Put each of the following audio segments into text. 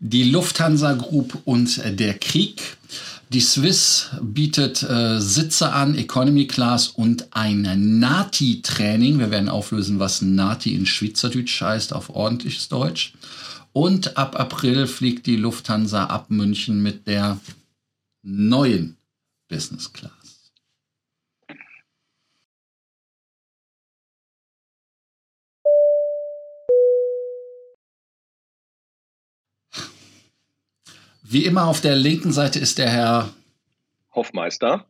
Die Lufthansa Group und der Krieg. Die Swiss bietet äh, Sitze an, Economy Class und ein Nati-Training. Wir werden auflösen, was Nati in Schweizerdeutsch heißt, auf ordentliches Deutsch. Und ab April fliegt die Lufthansa ab München mit der neuen Business Class. Wie immer auf der linken Seite ist der Herr Hoffmeister.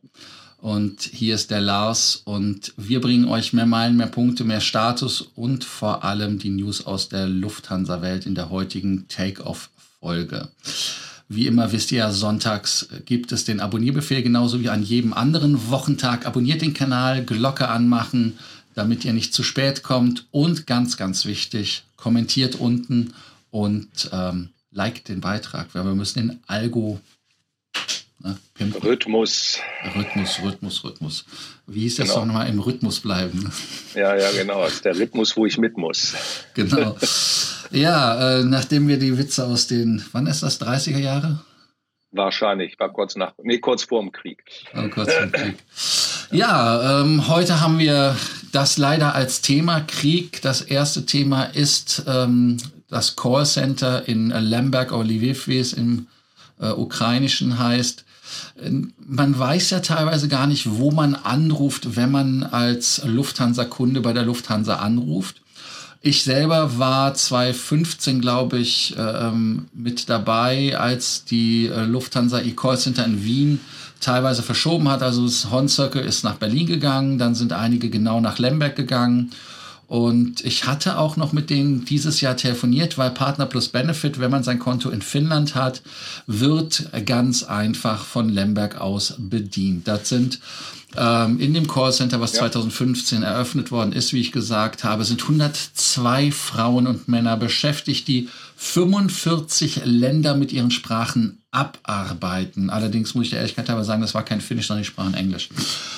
Und hier ist der Lars und wir bringen euch mehr Meilen, mehr Punkte, mehr Status und vor allem die News aus der Lufthansa-Welt in der heutigen Take-Off-Folge. Wie immer wisst ihr, sonntags gibt es den Abonnierbefehl genauso wie an jedem anderen Wochentag. Abonniert den Kanal, Glocke anmachen, damit ihr nicht zu spät kommt und ganz, ganz wichtig, kommentiert unten und ähm, like den Beitrag, weil wir müssen den Algo ne. Rhythmus. Rhythmus, Rhythmus, Rhythmus. Wie hieß das genau. doch nochmal? Im Rhythmus bleiben. Ja, ja, genau. Das ist der Rhythmus, wo ich mit muss. Genau. Ja, äh, nachdem wir die Witze aus den, wann ist das, 30er Jahre? Wahrscheinlich, war kurz nach, nee, kurz vor dem Krieg. Oh, kurz vor dem Krieg. Ja, ähm, heute haben wir das leider als Thema Krieg. Das erste Thema ist ähm, das Callcenter in Lemberg oder Lviv, wie es im äh, Ukrainischen heißt. Man weiß ja teilweise gar nicht, wo man anruft, wenn man als Lufthansa-Kunde bei der Lufthansa anruft. Ich selber war 2015, glaube ich, ähm, mit dabei, als die äh, Lufthansa E-Call Center in Wien teilweise verschoben hat. Also das Horn Circle ist nach Berlin gegangen, dann sind einige genau nach Lemberg gegangen und ich hatte auch noch mit denen dieses Jahr telefoniert, weil Partner plus Benefit, wenn man sein Konto in Finnland hat, wird ganz einfach von Lemberg aus bedient. Das sind ähm, in dem Callcenter, was ja. 2015 eröffnet worden ist, wie ich gesagt habe, sind 102 Frauen und Männer beschäftigt, die 45 Länder mit ihren Sprachen abarbeiten. Allerdings muss ich der Ehrlichkeit aber sagen, das war kein Finnisch, sondern die sprachen Englisch.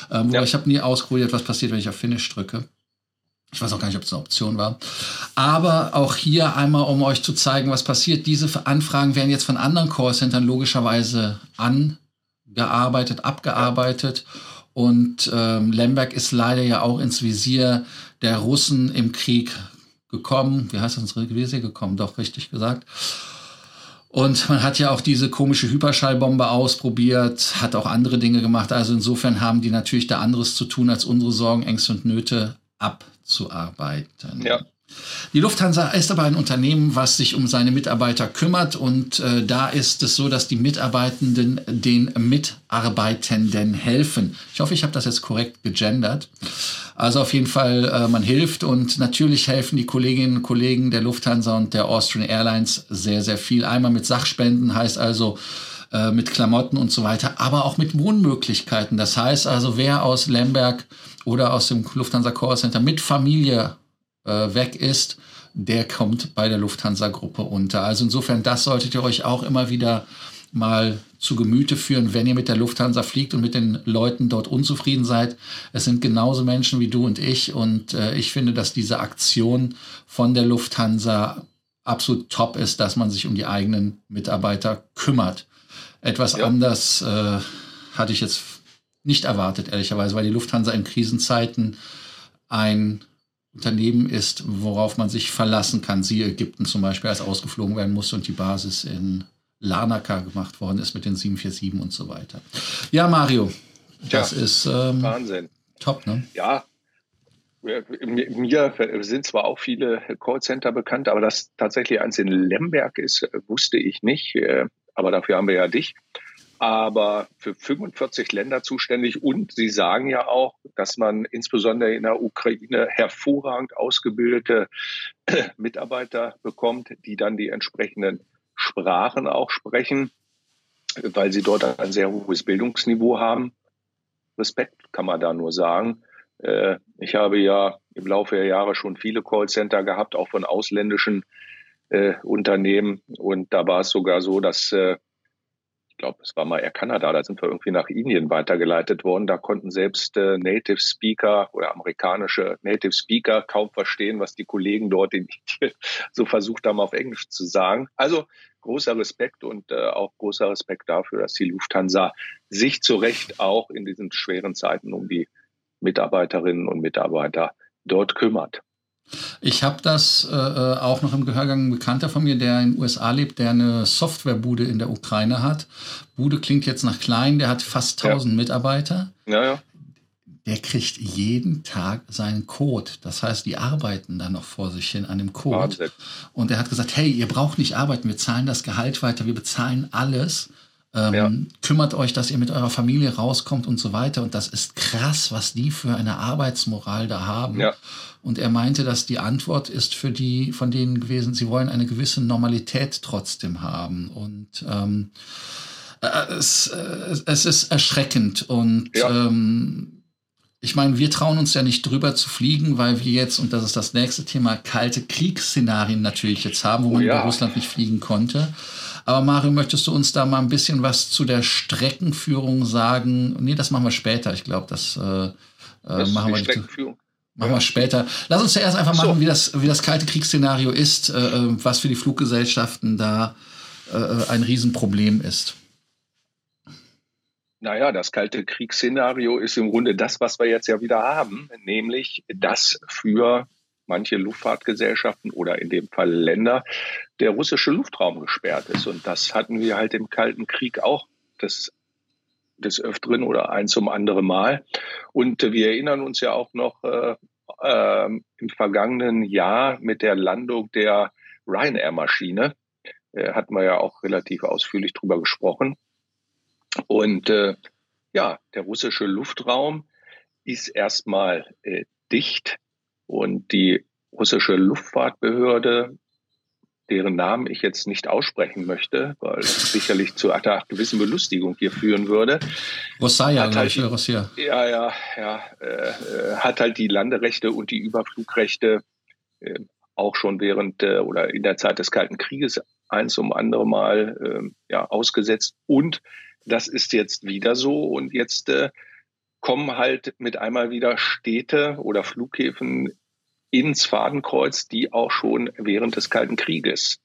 Ähm, ja. Ich habe nie ausprobiert, was passiert, wenn ich auf Finnisch drücke. Ich weiß auch gar nicht, ob es eine Option war. Aber auch hier einmal, um euch zu zeigen, was passiert. Diese Anfragen werden jetzt von anderen Callcentern logischerweise angearbeitet, abgearbeitet. Und ähm, Lemberg ist leider ja auch ins Visier der Russen im Krieg gekommen. Wie heißt das ins Visier gekommen? Doch, richtig gesagt. Und man hat ja auch diese komische Hyperschallbombe ausprobiert, hat auch andere Dinge gemacht. Also insofern haben die natürlich da anderes zu tun, als unsere Sorgen, Ängste und Nöte abzuarbeiten. Ja. Die Lufthansa ist aber ein Unternehmen, was sich um seine Mitarbeiter kümmert und äh, da ist es so, dass die Mitarbeitenden den Mitarbeitenden helfen. Ich hoffe, ich habe das jetzt korrekt gegendert. Also auf jeden Fall, äh, man hilft und natürlich helfen die Kolleginnen und Kollegen der Lufthansa und der Austrian Airlines sehr, sehr viel. Einmal mit Sachspenden heißt also äh, mit Klamotten und so weiter, aber auch mit Wohnmöglichkeiten. Das heißt also, wer aus Lemberg oder aus dem Lufthansa Call Center mit Familie äh, weg ist, der kommt bei der Lufthansa-Gruppe unter. Also insofern, das solltet ihr euch auch immer wieder mal zu Gemüte führen, wenn ihr mit der Lufthansa fliegt und mit den Leuten dort unzufrieden seid. Es sind genauso Menschen wie du und ich und äh, ich finde, dass diese Aktion von der Lufthansa absolut top ist, dass man sich um die eigenen Mitarbeiter kümmert. Etwas ja. anders äh, hatte ich jetzt nicht erwartet, ehrlicherweise, weil die Lufthansa in Krisenzeiten ein Unternehmen ist, worauf man sich verlassen kann. Siehe Ägypten zum Beispiel, als ausgeflogen werden musste und die Basis in Larnaca gemacht worden ist mit den 747 und so weiter. Ja, Mario, das ja, ist ähm, Wahnsinn. Top, ne? Ja. Mir sind zwar auch viele Callcenter bekannt, aber dass tatsächlich eins in Lemberg ist, wusste ich nicht. Aber dafür haben wir ja dich aber für 45 Länder zuständig. Und Sie sagen ja auch, dass man insbesondere in der Ukraine hervorragend ausgebildete Mitarbeiter bekommt, die dann die entsprechenden Sprachen auch sprechen, weil sie dort ein sehr hohes Bildungsniveau haben. Respekt kann man da nur sagen. Äh, ich habe ja im Laufe der Jahre schon viele Callcenter gehabt, auch von ausländischen äh, Unternehmen. Und da war es sogar so, dass äh, glaube, es war mal Air Kanada, da sind wir irgendwie nach Indien weitergeleitet worden. Da konnten selbst äh, Native Speaker oder amerikanische Native Speaker kaum verstehen, was die Kollegen dort in Indien so versucht haben, auf Englisch zu sagen. Also großer Respekt und äh, auch großer Respekt dafür, dass die Lufthansa sich zu Recht auch in diesen schweren Zeiten um die Mitarbeiterinnen und Mitarbeiter dort kümmert. Ich habe das äh, äh, auch noch im Gehörgang ein Bekannter von mir, der in den USA lebt, der eine Softwarebude in der Ukraine hat. Bude klingt jetzt nach klein, der hat fast 1000 ja. Mitarbeiter. Ja, ja. Der kriegt jeden Tag seinen Code. Das heißt, die arbeiten dann noch vor sich hin an dem Code. Wahnsinn. Und er hat gesagt, hey, ihr braucht nicht arbeiten, wir zahlen das Gehalt weiter, wir bezahlen alles. Ähm, ja. Kümmert euch, dass ihr mit eurer Familie rauskommt und so weiter. Und das ist krass, was die für eine Arbeitsmoral da haben. Ja. Und er meinte, dass die Antwort ist für die von denen gewesen, sie wollen eine gewisse Normalität trotzdem haben. Und ähm, äh, es, äh, es ist erschreckend. Und ja. ähm, ich meine, wir trauen uns ja nicht drüber zu fliegen, weil wir jetzt, und das ist das nächste Thema, kalte Kriegsszenarien natürlich jetzt haben, wo oh, man ja. über Russland nicht fliegen konnte. Aber Mario, möchtest du uns da mal ein bisschen was zu der Streckenführung sagen? Nee, das machen wir später. Ich glaube, das, äh, äh das machen wir Streckenführung. Machen wir später. Lass uns zuerst einfach machen, so. wie, das, wie das kalte Kriegsszenario ist, äh, äh, was für die Fluggesellschaften da äh, ein Riesenproblem ist. Naja, das kalte Kriegsszenario ist im Grunde das, was wir jetzt ja wieder haben, nämlich dass für manche Luftfahrtgesellschaften oder in dem Fall Länder der russische Luftraum gesperrt ist. Und das hatten wir halt im Kalten Krieg auch des, des Öfteren oder ein zum anderen Mal. Und wir erinnern uns ja auch noch äh, äh, im vergangenen Jahr mit der Landung der Ryanair-Maschine. Äh, hatten wir ja auch relativ ausführlich drüber gesprochen. Und äh, ja, der russische Luftraum ist erstmal äh, dicht und die russische Luftfahrtbehörde, deren Namen ich jetzt nicht aussprechen möchte, weil das sicherlich zu einer gewissen Belustigung hier führen würde. Rossaya, hat halt die, Rossier. Ja, ja, ja, äh, hat halt die Landerechte und die Überflugrechte äh, auch schon während äh, oder in der Zeit des Kalten Krieges eins um andere Mal äh, ja, ausgesetzt. Und das ist jetzt wieder so. Und jetzt äh, kommen halt mit einmal wieder Städte oder Flughäfen ins Fadenkreuz, die auch schon während des Kalten Krieges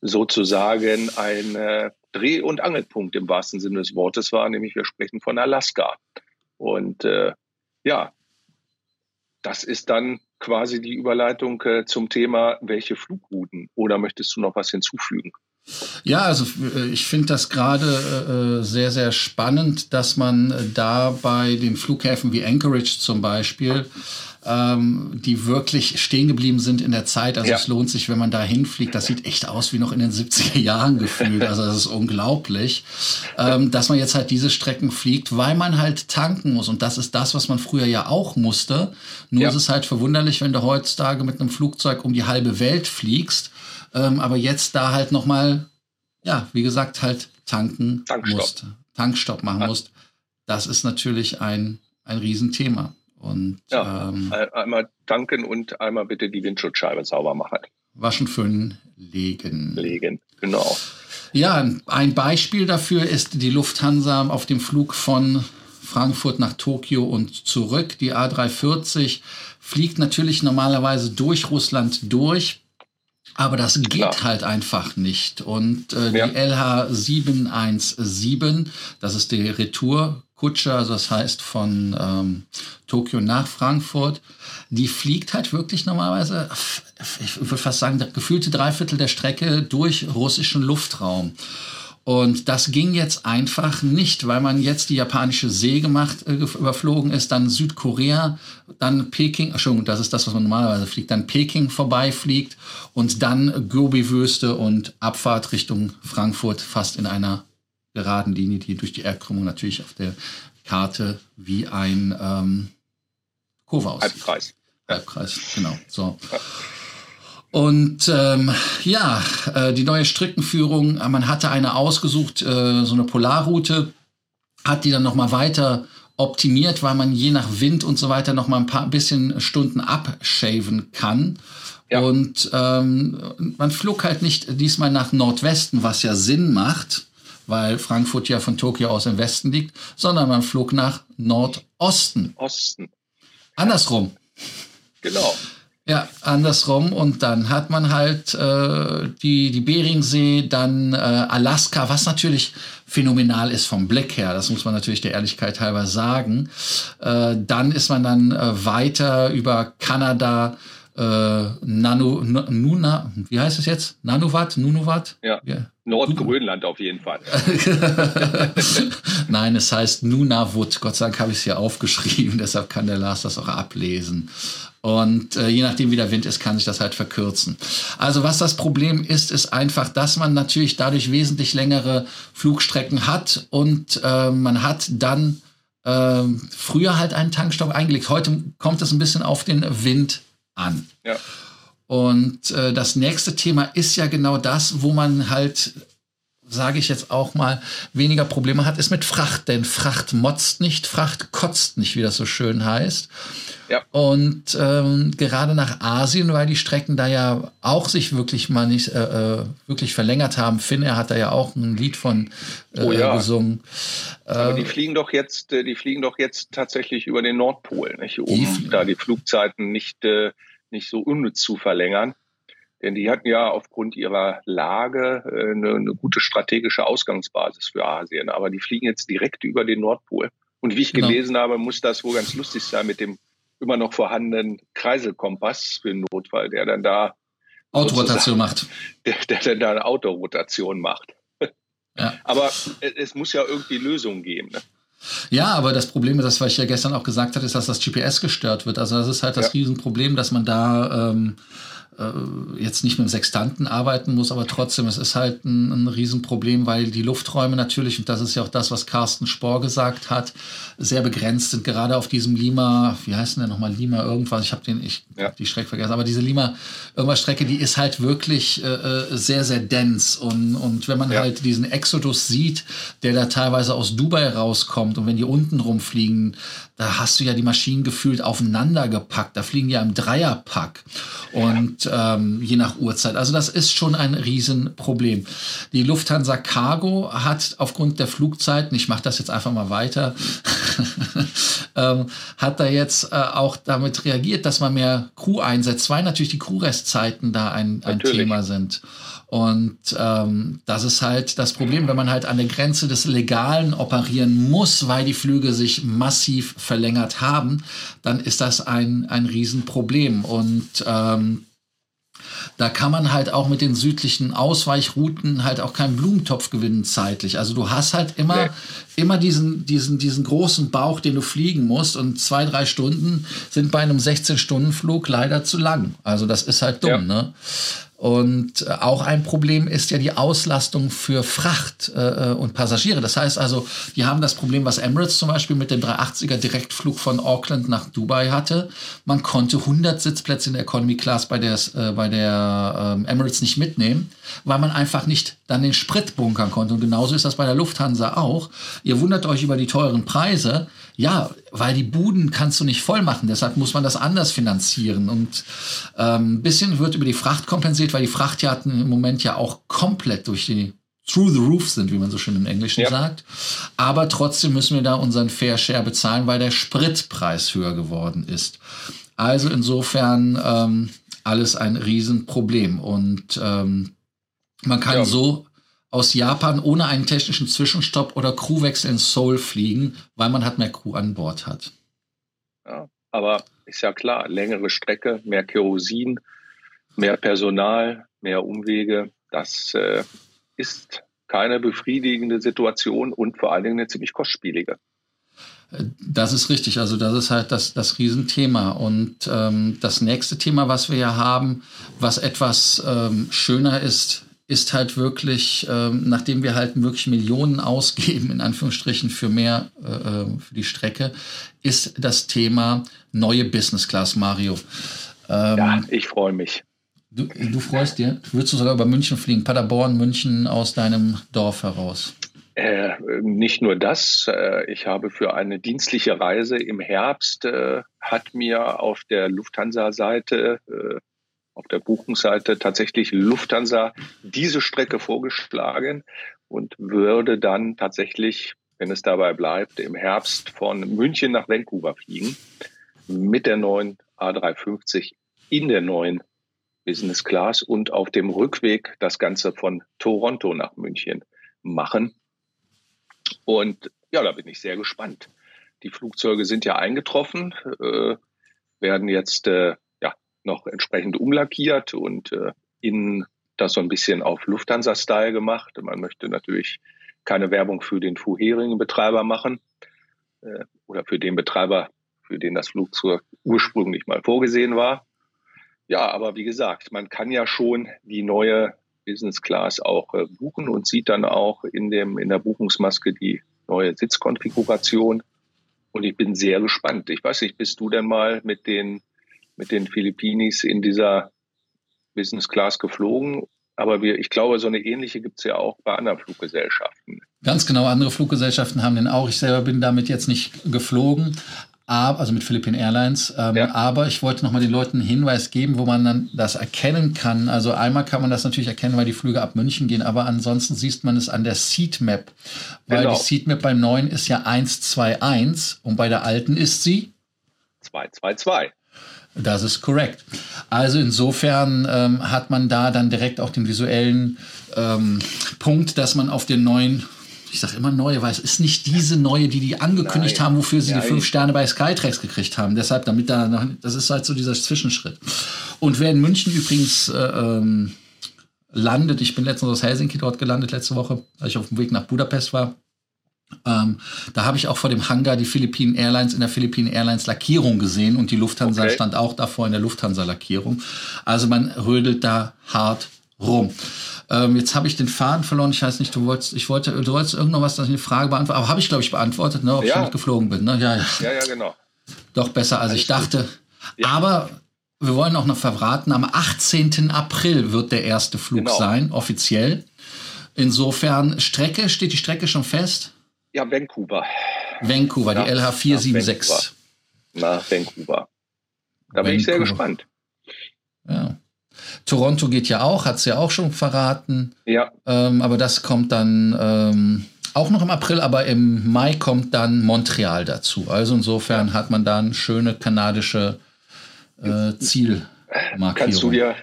sozusagen ein äh, Dreh- und Angelpunkt im wahrsten Sinne des Wortes war, nämlich wir sprechen von Alaska. Und äh, ja, das ist dann quasi die Überleitung äh, zum Thema, welche Flugrouten. Oder möchtest du noch was hinzufügen? Ja, also äh, ich finde das gerade äh, sehr, sehr spannend, dass man da bei den Flughäfen wie Anchorage zum Beispiel ähm, die wirklich stehen geblieben sind in der Zeit. Also ja. es lohnt sich, wenn man da hinfliegt. Das sieht echt aus wie noch in den 70er Jahren gefühlt. Also das ist unglaublich, ähm, dass man jetzt halt diese Strecken fliegt, weil man halt tanken muss. Und das ist das, was man früher ja auch musste. Nur ja. ist es halt verwunderlich, wenn du heutzutage mit einem Flugzeug um die halbe Welt fliegst, ähm, aber jetzt da halt nochmal, ja, wie gesagt, halt tanken Tankstopp. musst, Tankstopp machen musst. Das ist natürlich ein, ein Riesenthema. Und, ja, ähm, einmal tanken und einmal bitte die Windschutzscheibe sauber machen. Waschen, föhnen, legen. Legen, genau. Ja, ein Beispiel dafür ist die Lufthansa auf dem Flug von Frankfurt nach Tokio und zurück. Die A340 fliegt natürlich normalerweise durch Russland durch, aber das geht Klar. halt einfach nicht. Und äh, die LH 717, das ist die Retour Kutsche, also das heißt von ähm, Tokio nach Frankfurt, die fliegt halt wirklich normalerweise, ich würde fast sagen, gefühlte Dreiviertel der Strecke durch russischen Luftraum. Und das ging jetzt einfach nicht, weil man jetzt die japanische See gemacht, äh, überflogen ist, dann Südkorea, dann Peking, Entschuldigung, das ist das, was man normalerweise fliegt, dann Peking vorbeifliegt und dann Gobi-Wüste und Abfahrt Richtung Frankfurt fast in einer geraden Linie, die durch die Erdkrümmung natürlich auf der Karte wie ein ähm, Kurve aussieht. Halbkreis. Halbkreis, genau. So. Und ähm, ja, äh, die neue Streckenführung, man hatte eine ausgesucht, äh, so eine Polarroute, hat die dann nochmal weiter optimiert, weil man je nach Wind und so weiter nochmal ein paar bisschen Stunden abshaven kann. Ja. Und ähm, man flog halt nicht diesmal nach Nordwesten, was ja Sinn macht, weil Frankfurt ja von Tokio aus im Westen liegt, sondern man flog nach Nordosten. Osten. Andersrum. Genau. Ja, andersrum. Und dann hat man halt äh, die, die Beringsee, dann äh, Alaska, was natürlich phänomenal ist vom Blick her. Das muss man natürlich der Ehrlichkeit halber sagen. Äh, dann ist man dann äh, weiter über Kanada, äh, Nano, Nuna, wie heißt es jetzt? Nanowatt, Nunovat? Ja. ja. Nordgrönland auf jeden Fall. Nein, es heißt Nunavut. Gott sei Dank habe ich es hier aufgeschrieben, deshalb kann der Lars das auch ablesen. Und äh, je nachdem, wie der Wind ist, kann sich das halt verkürzen. Also was das Problem ist, ist einfach, dass man natürlich dadurch wesentlich längere Flugstrecken hat und äh, man hat dann äh, früher halt einen Tankstopp eingelegt. Heute kommt es ein bisschen auf den Wind an. Ja. Und äh, das nächste Thema ist ja genau das, wo man halt sage ich jetzt auch mal, weniger Probleme hat, ist mit Fracht. Denn Fracht motzt nicht, Fracht kotzt nicht, wie das so schön heißt. Ja. Und ähm, gerade nach Asien, weil die Strecken da ja auch sich wirklich mal nicht äh, äh wirklich verlängert haben. Finn, er hat da ja auch ein Lied von äh, oh ja. gesungen. Aber die äh, fliegen doch jetzt, äh, die fliegen doch jetzt tatsächlich über den Nordpol, nicht? um da die Flugzeiten nicht, äh, nicht so unnütz zu verlängern. Denn die hatten ja aufgrund ihrer Lage äh, eine, eine gute strategische Ausgangsbasis für Asien. Aber die fliegen jetzt direkt über den Nordpol. Und wie ich genau. gelesen habe, muss das wohl ganz lustig sein mit dem immer noch vorhandenen Kreiselkompass für den Notfall, der dann da Autorotation macht. Der, der dann da eine Autorotation macht. Ja. Aber es muss ja irgendwie Lösungen geben. Ne? Ja, aber das Problem ist, das, was ich ja gestern auch gesagt hatte, ist, dass das GPS gestört wird. Also das ist halt das ja. Riesenproblem, dass man da ähm, äh, jetzt nicht mit dem Sextanten arbeiten muss, aber trotzdem, es ist halt ein, ein Riesenproblem, weil die Lufträume natürlich, und das ist ja auch das, was Carsten Spohr gesagt hat, sehr begrenzt sind, gerade auf diesem Lima, wie heißt denn der nochmal, Lima irgendwas, ich habe den, ich ja. die Strecke vergessen, aber diese Lima irgendwas Strecke, die ist halt wirklich äh, äh, sehr, sehr dense und, und wenn man ja. halt diesen Exodus sieht, der da teilweise aus Dubai rauskommt und wenn die unten rumfliegen, da hast du ja die Maschinen gefühlt aufeinander gepackt. Da fliegen ja im Dreierpack und ähm, je nach Uhrzeit. Also das ist schon ein Riesenproblem. Die Lufthansa Cargo hat aufgrund der Flugzeiten, ich mache das jetzt einfach mal weiter, ähm, hat da jetzt äh, auch damit reagiert, dass man mehr Crew einsetzt, weil natürlich die Crewrestzeiten da ein, ein Thema sind. Und ähm, das ist halt das Problem, wenn man halt an der Grenze des Legalen operieren muss, weil die Flüge sich massiv verlängert haben, dann ist das ein, ein Riesenproblem. Und ähm, da kann man halt auch mit den südlichen Ausweichrouten halt auch keinen Blumentopf gewinnen zeitlich. Also du hast halt immer, nee. immer diesen, diesen, diesen großen Bauch, den du fliegen musst und zwei, drei Stunden sind bei einem 16-Stunden-Flug leider zu lang. Also das ist halt dumm, ja. ne? Und äh, auch ein Problem ist ja die Auslastung für Fracht äh, äh, und Passagiere. Das heißt also, die haben das Problem, was Emirates zum Beispiel mit dem 380er Direktflug von Auckland nach Dubai hatte. Man konnte 100 Sitzplätze in der Economy Class bei der, äh, bei der äh, Emirates nicht mitnehmen, weil man einfach nicht dann den Sprit bunkern konnte. Und genauso ist das bei der Lufthansa auch. Ihr wundert euch über die teuren Preise. Ja, weil die Buden kannst du nicht voll machen, deshalb muss man das anders finanzieren. Und ähm, ein bisschen wird über die Fracht kompensiert, weil die Frachtjahrten im Moment ja auch komplett durch die through the roof sind, wie man so schön im Englischen ja. sagt. Aber trotzdem müssen wir da unseren Fair Share bezahlen, weil der Spritpreis höher geworden ist. Also insofern ähm, alles ein Riesenproblem. Und ähm, man kann ja. so aus Japan ohne einen technischen Zwischenstopp oder Crewwechsel in Seoul fliegen, weil man halt mehr Crew an Bord hat. Ja, aber ist ja klar, längere Strecke, mehr Kerosin, mehr Personal, mehr Umwege, das äh, ist keine befriedigende Situation und vor allen Dingen eine ziemlich kostspielige. Das ist richtig. Also das ist halt das, das Riesenthema. Und ähm, das nächste Thema, was wir ja haben, was etwas ähm, schöner ist, ist halt wirklich, ähm, nachdem wir halt wirklich Millionen ausgeben, in Anführungsstrichen, für mehr, äh, äh, für die Strecke, ist das Thema neue Business Class, Mario. Ähm, ja, ich freue mich. Du, du freust dir? Würdest du sogar über München fliegen? Paderborn, München aus deinem Dorf heraus? Äh, nicht nur das. Äh, ich habe für eine dienstliche Reise im Herbst, äh, hat mir auf der Lufthansa-Seite äh, auf der Buchungsseite tatsächlich Lufthansa diese Strecke vorgeschlagen. und würde dann tatsächlich, wenn es dabei bleibt, im Herbst von München nach Vancouver fliegen mit der neuen A350 in der neuen Business Class und auf dem Rückweg das Ganze von Toronto nach München machen. Und ja, da bin ich sehr gespannt. Die Flugzeuge sind ja eingetroffen, äh, werden jetzt äh, noch entsprechend umlackiert und äh, innen das so ein bisschen auf Lufthansa-Style gemacht. Man möchte natürlich keine Werbung für den vorherigen Betreiber machen äh, oder für den Betreiber, für den das Flugzeug ursprünglich mal vorgesehen war. Ja, aber wie gesagt, man kann ja schon die neue Business Class auch äh, buchen und sieht dann auch in dem in der Buchungsmaske die neue Sitzkonfiguration. Und ich bin sehr gespannt. Ich weiß nicht, bist du denn mal mit den mit den Philippinis in dieser Business Class geflogen? Aber wir, ich glaube, so eine ähnliche gibt es ja auch bei anderen Fluggesellschaften. Ganz genau, andere Fluggesellschaften haben den auch. Ich selber bin damit jetzt nicht geflogen also mit Philippine Airlines. Ähm, ja. Aber ich wollte nochmal den Leuten einen Hinweis geben, wo man dann das erkennen kann. Also einmal kann man das natürlich erkennen, weil die Flüge ab München gehen, aber ansonsten sieht man es an der Seatmap. Weil genau. die Seatmap beim neuen ist ja 121 und bei der alten ist sie 222. Das ist korrekt. Also insofern ähm, hat man da dann direkt auch den visuellen ähm, Punkt, dass man auf den neuen ich sage immer neue, weil es ist nicht diese neue, die die angekündigt Nein. haben, wofür sie Nein. die fünf Sterne bei Skytrax gekriegt haben. Deshalb, damit da noch, das ist halt so dieser Zwischenschritt. Und wer in München übrigens äh, ähm, landet, ich bin letztens aus Helsinki dort gelandet, letzte Woche, als ich auf dem Weg nach Budapest war. Ähm, da habe ich auch vor dem Hangar die Philippinen Airlines in der Philippinen Airlines Lackierung gesehen und die Lufthansa okay. stand auch davor in der Lufthansa Lackierung. Also man rödelt da hart rum. Ähm, jetzt habe ich den Faden verloren. Ich weiß nicht, du wolltest, ich wollte, du wolltest irgendwas, was, dass ich eine Frage beantworte, aber habe ich, glaube ich, beantwortet, ne, ob ja. ich nicht geflogen bin. Ne? Ja, ja. ja, ja, genau. Doch besser, als Alles ich dachte. Ja. Aber wir wollen auch noch verraten, am 18. April wird der erste Flug genau. sein, offiziell. Insofern, Strecke, steht die Strecke schon fest? Ja, Vancouver. Vancouver, die LH476. Nach Vancouver. Nach Vancouver. Da Vancouver. bin ich sehr gespannt. Ja. Toronto geht ja auch, hat es ja auch schon verraten. Ja. Ähm, aber das kommt dann ähm, auch noch im April, aber im Mai kommt dann Montreal dazu. Also insofern hat man dann schöne kanadische äh, Zielmarkierung. Kannst du dir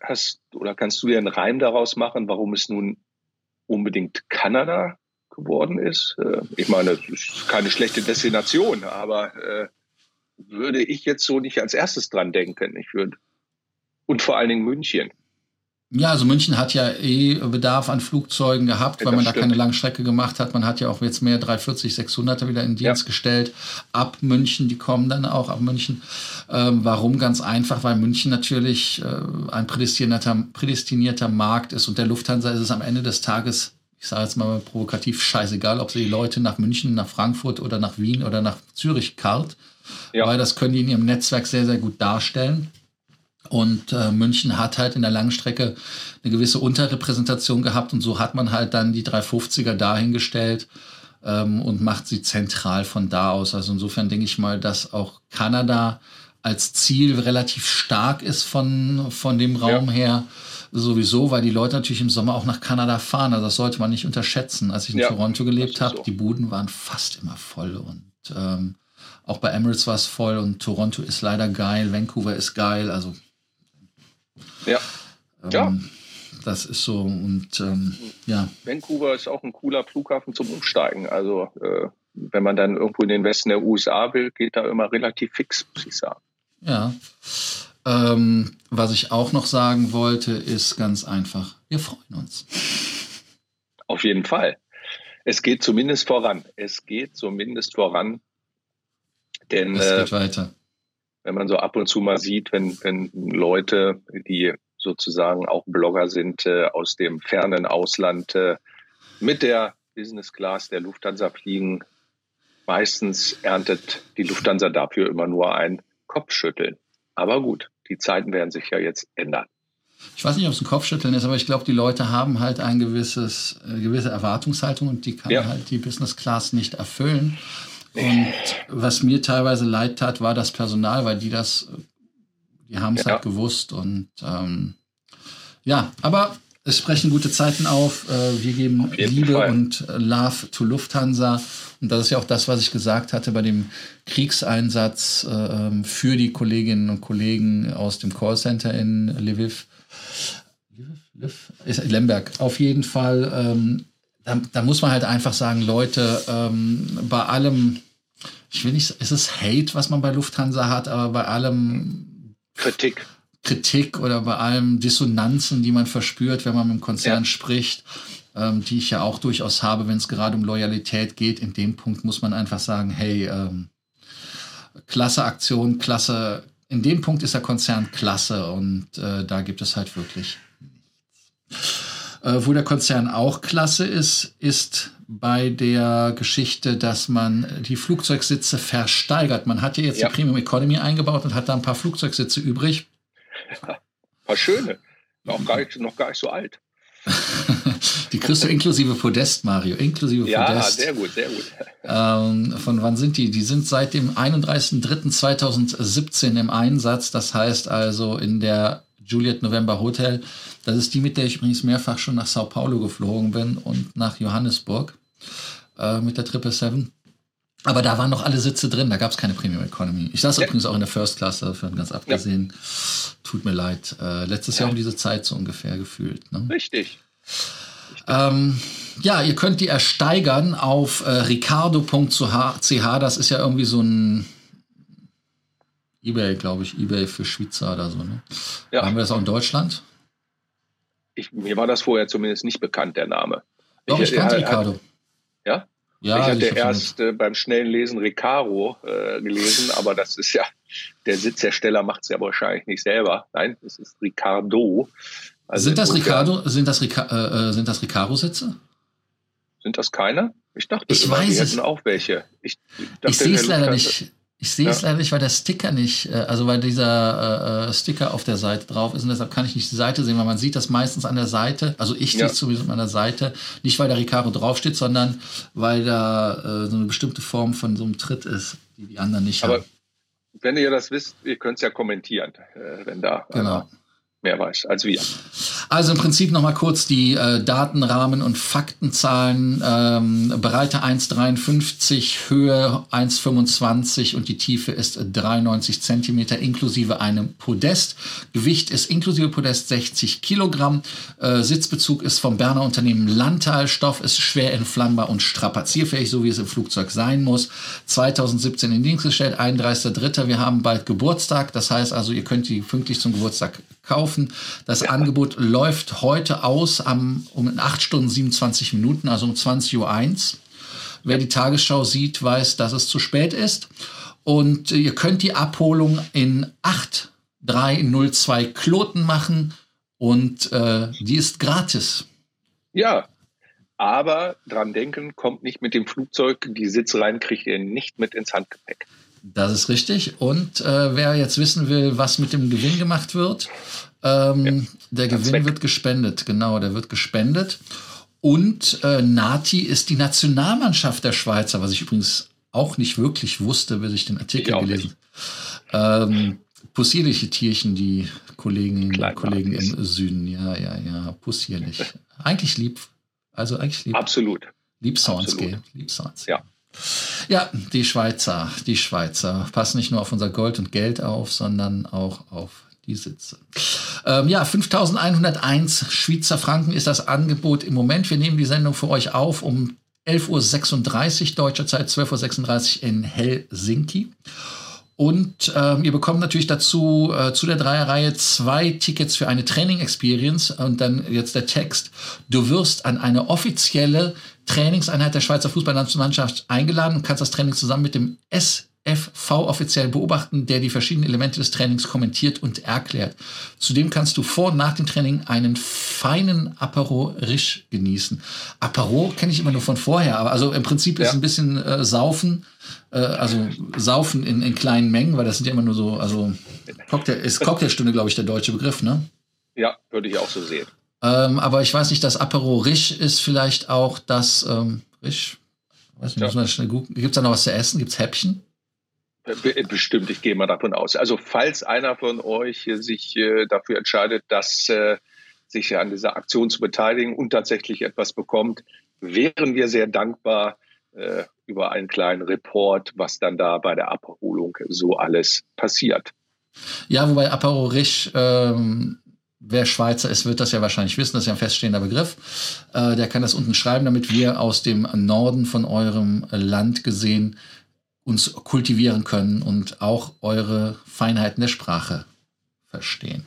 hast oder kannst du dir einen Reim daraus machen, warum es nun unbedingt Kanada geworden ist? Äh, ich meine, es ist keine schlechte Destination, aber äh, würde ich jetzt so nicht als erstes dran denken. Ich würde und vor allen Dingen München. Ja, also München hat ja eh Bedarf an Flugzeugen gehabt, weil man da keine Langstrecke gemacht hat. Man hat ja auch jetzt mehr 340, 600er wieder in Dienst ja. gestellt. Ab München, die kommen dann auch ab München. Ähm, warum? Ganz einfach, weil München natürlich äh, ein prädestinierter, prädestinierter Markt ist und der Lufthansa ist es am Ende des Tages, ich sage jetzt mal provokativ, scheißegal, ob sie die Leute nach München, nach Frankfurt oder nach Wien oder nach Zürich kart. Ja. Weil das können die in ihrem Netzwerk sehr, sehr gut darstellen. Und äh, München hat halt in der Langstrecke eine gewisse Unterrepräsentation gehabt und so hat man halt dann die 350er dahingestellt ähm, und macht sie zentral von da aus. Also insofern denke ich mal, dass auch Kanada als Ziel relativ stark ist von, von dem Raum ja. her. Sowieso, weil die Leute natürlich im Sommer auch nach Kanada fahren. Also das sollte man nicht unterschätzen. Als ich in ja, Toronto gelebt habe, so. die Buden waren fast immer voll und ähm, auch bei Emirates war es voll und Toronto ist leider geil, Vancouver ist geil. Also ja. Ähm, ja. Das ist so und ähm, ja. Vancouver ist auch ein cooler Flughafen zum Umsteigen. Also äh, wenn man dann irgendwo in den Westen der USA will, geht da immer relativ fix, muss ich sagen. Ja. Ähm, was ich auch noch sagen wollte, ist ganz einfach, wir freuen uns. Auf jeden Fall. Es geht zumindest voran. Es geht zumindest voran. Denn es geht äh, weiter wenn man so ab und zu mal sieht, wenn, wenn Leute, die sozusagen auch Blogger sind, äh, aus dem fernen Ausland äh, mit der Business Class der Lufthansa fliegen, meistens erntet die Lufthansa dafür immer nur ein Kopfschütteln. Aber gut, die Zeiten werden sich ja jetzt ändern. Ich weiß nicht, ob es ein Kopfschütteln ist, aber ich glaube, die Leute haben halt ein gewisses, äh, gewisse Erwartungshaltung und die kann ja. halt die Business Class nicht erfüllen. Und was mir teilweise leid tat, war das Personal, weil die das, die haben es ja. halt gewusst. Und ähm, ja, aber es sprechen gute Zeiten auf. Äh, wir geben Liebe Fall. und Love to Lufthansa. Und das ist ja auch das, was ich gesagt hatte bei dem Kriegseinsatz äh, ähm, für die Kolleginnen und Kollegen aus dem Callcenter in Lviv. Lemberg. Auf jeden Fall. Ähm, da, da, muss man halt einfach sagen, Leute, ähm, bei allem, ich will nicht, es ist Hate, was man bei Lufthansa hat, aber bei allem Kritik Kritik oder bei allem Dissonanzen, die man verspürt, wenn man mit dem Konzern ja. spricht, ähm, die ich ja auch durchaus habe, wenn es gerade um Loyalität geht. In dem Punkt muss man einfach sagen, hey, ähm, klasse Aktion, klasse. In dem Punkt ist der Konzern klasse und äh, da gibt es halt wirklich nichts. Äh, wo der Konzern auch klasse ist, ist bei der Geschichte, dass man die Flugzeugsitze versteigert. Man hat ja jetzt ja. die Premium Economy eingebaut und hat da ein paar Flugzeugsitze übrig. Ja, paar schöne. Noch gar nicht, noch gar nicht so alt. die kriegst du inklusive Podest, Mario. Inklusive ja, Podest. Ja, sehr gut, sehr gut. Ähm, von wann sind die? Die sind seit dem 31.03.2017 im Einsatz. Das heißt also in der Juliet November Hotel. Das ist die, mit der ich übrigens mehrfach schon nach Sao Paulo geflogen bin und nach Johannesburg äh, mit der 777. Aber da waren noch alle Sitze drin, da gab es keine Premium Economy. Ich saß ja. übrigens auch in der First Class, davon ganz abgesehen. Ja. Tut mir leid. Äh, letztes ja. Jahr um diese Zeit so ungefähr gefühlt. Ne? Richtig. Ähm, ja, ihr könnt die ersteigern auf äh, ricardo.ch. Das ist ja irgendwie so ein Ebay, glaube ich, Ebay für Schweizer oder so. Ne? Ja. Haben wir das auch in Deutschland? Ich, mir war das vorher zumindest nicht bekannt, der Name. Doch, ich, ich kannte Ricardo. Ja? Ja, ich hatte erst äh, beim schnellen Lesen Recaro äh, gelesen, aber das ist ja, der Sitzhersteller macht es ja wahrscheinlich nicht selber. Nein, es ist Ricardo. Also sind, das Ricardo, sind das Ricardo, äh, äh, sind das Recaro-Sitze? Sind das keine? Ich dachte, ich weiß hätten auch welche. Ich, ich sehe es leider nicht. Ich sehe es ja. leider nicht, weil der Sticker nicht, äh, also weil dieser äh, Sticker auf der Seite drauf ist und deshalb kann ich nicht die Seite sehen, weil man sieht das meistens an der Seite, also ich ja. sehe es sowieso an der Seite, nicht weil der Recaro draufsteht, sondern weil da äh, so eine bestimmte Form von so einem Tritt ist, die die anderen nicht Aber haben. Wenn ihr das wisst, ihr könnt es ja kommentieren, äh, wenn da. Genau mehr weiß als wir. Also im Prinzip nochmal kurz die äh, Datenrahmen und Faktenzahlen. Ähm, Breite 1,53, Höhe 1,25 und die Tiefe ist 93 Zentimeter inklusive einem Podest. Gewicht ist inklusive Podest 60 Kilogramm. Äh, Sitzbezug ist vom Berner Unternehmen Landtal. Stoff ist schwer entflammbar und strapazierfähig, so wie es im Flugzeug sein muss. 2017 in Dienst gestellt, 31.03. Wir haben bald Geburtstag. Das heißt also, ihr könnt die pünktlich zum Geburtstag kaufen. Das ja. Angebot läuft heute aus am, um 8 Stunden 27 Minuten, also um 20.01 Uhr. Wer die Tagesschau sieht, weiß, dass es zu spät ist. Und ihr könnt die Abholung in 8302 Kloten machen und äh, die ist gratis. Ja, aber dran denken, kommt nicht mit dem Flugzeug, die Sitzreihen kriegt ihr nicht mit ins Handgepäck. Das ist richtig. Und äh, wer jetzt wissen will, was mit dem Gewinn gemacht wird, ähm, ja, der Gewinn weg. wird gespendet. Genau, der wird gespendet. Und äh, Nati ist die Nationalmannschaft der Schweizer, was ich übrigens auch nicht wirklich wusste, bis ich den Artikel ich gelesen habe. Ähm, possierliche Tierchen, die Kollegen, Kollegen im Süden. Ja, ja, ja, possierlich. eigentlich lieb. Also eigentlich lieb. Absolut. Lieb Sounds, Lieb Sounds. Ja. Ja, die Schweizer, die Schweizer passen nicht nur auf unser Gold und Geld auf, sondern auch auf die Sitze. Ähm, ja, 5101 Schweizer Franken ist das Angebot im Moment. Wir nehmen die Sendung für euch auf um 11.36 Uhr deutscher Zeit, 12.36 Uhr in Helsinki. Und ähm, ihr bekommt natürlich dazu äh, zu der Dreierreihe zwei Tickets für eine Training Experience und dann jetzt der Text. Du wirst an eine offizielle Trainingseinheit der Schweizer Fußballnationalmannschaft eingeladen und kannst das Training zusammen mit dem SFV offiziell beobachten, der die verschiedenen Elemente des Trainings kommentiert und erklärt. Zudem kannst du vor und nach dem Training einen feinen Apero Risch genießen. Apero kenne ich immer nur von vorher, aber also im Prinzip ist ja. ein bisschen äh, Saufen, äh, also Saufen in, in kleinen Mengen, weil das sind ja immer nur so, also Cocktail, ist Cocktailstunde, glaube ich, der deutsche Begriff, ne? Ja, würde ich auch so sehen. Ähm, aber ich weiß nicht, das Apero Risch ist vielleicht auch das ähm, Risch. Weiß nicht, ja. Gibt es da noch was zu essen? Gibt es Häppchen? Bestimmt, ich gehe mal davon aus. Also falls einer von euch sich äh, dafür entscheidet, dass äh, sich an dieser Aktion zu beteiligen und tatsächlich etwas bekommt, wären wir sehr dankbar äh, über einen kleinen Report, was dann da bei der Abholung so alles passiert. Ja, wobei Apero Rich, ähm, wer Schweizer ist, wird das ja wahrscheinlich wissen, das ist ja ein feststehender Begriff. Äh, der kann das unten schreiben, damit wir aus dem Norden von eurem Land gesehen uns kultivieren können und auch eure Feinheiten der Sprache verstehen.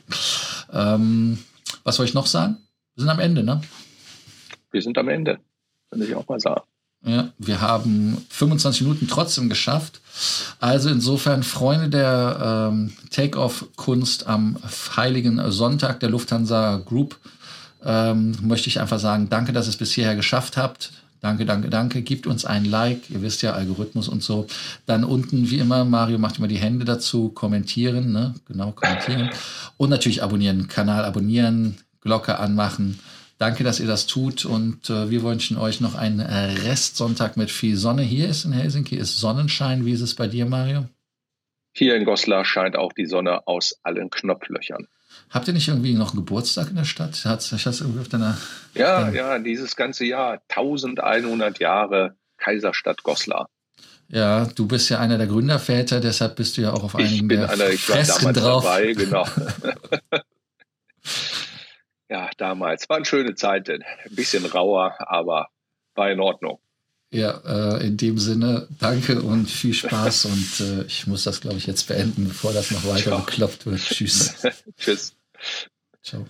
Ähm, was soll ich noch sagen? Wir sind am Ende, ne? Wir sind am Ende, würde ich auch mal sagen. Ja, wir haben 25 Minuten trotzdem geschafft. Also insofern Freunde der ähm, Take-off-Kunst am Heiligen Sonntag der Lufthansa Group ähm, möchte ich einfach sagen, danke, dass ihr es bis hierher geschafft habt. Danke, danke, danke. Gebt uns ein Like. Ihr wisst ja, Algorithmus und so. Dann unten, wie immer, Mario macht immer die Hände dazu. Kommentieren, ne? Genau, kommentieren. Und natürlich abonnieren. Kanal abonnieren, Glocke anmachen. Danke, dass ihr das tut und äh, wir wünschen euch noch einen Restsonntag mit viel Sonne. Hier ist in Helsinki ist Sonnenschein. Wie ist es bei dir, Mario? Hier in Goslar scheint auch die Sonne aus allen Knopflöchern. Habt ihr nicht irgendwie noch Geburtstag in der Stadt? Hat's, ich irgendwie auf deiner, ja, deiner ja, dieses ganze Jahr 1100 Jahre Kaiserstadt Goslar. Ja, du bist ja einer der Gründerväter, deshalb bist du ja auch auf einigen ich bin der einer, ich war damals drauf. dabei, genau. ja, damals. Waren schöne Zeiten. Ein bisschen rauer, aber war in Ordnung. Ja, äh, in dem Sinne, danke und viel Spaß. und äh, ich muss das, glaube ich, jetzt beenden, bevor das noch weiter Ciao. bekloppt wird. Tschüss. Tschüss. Ciao.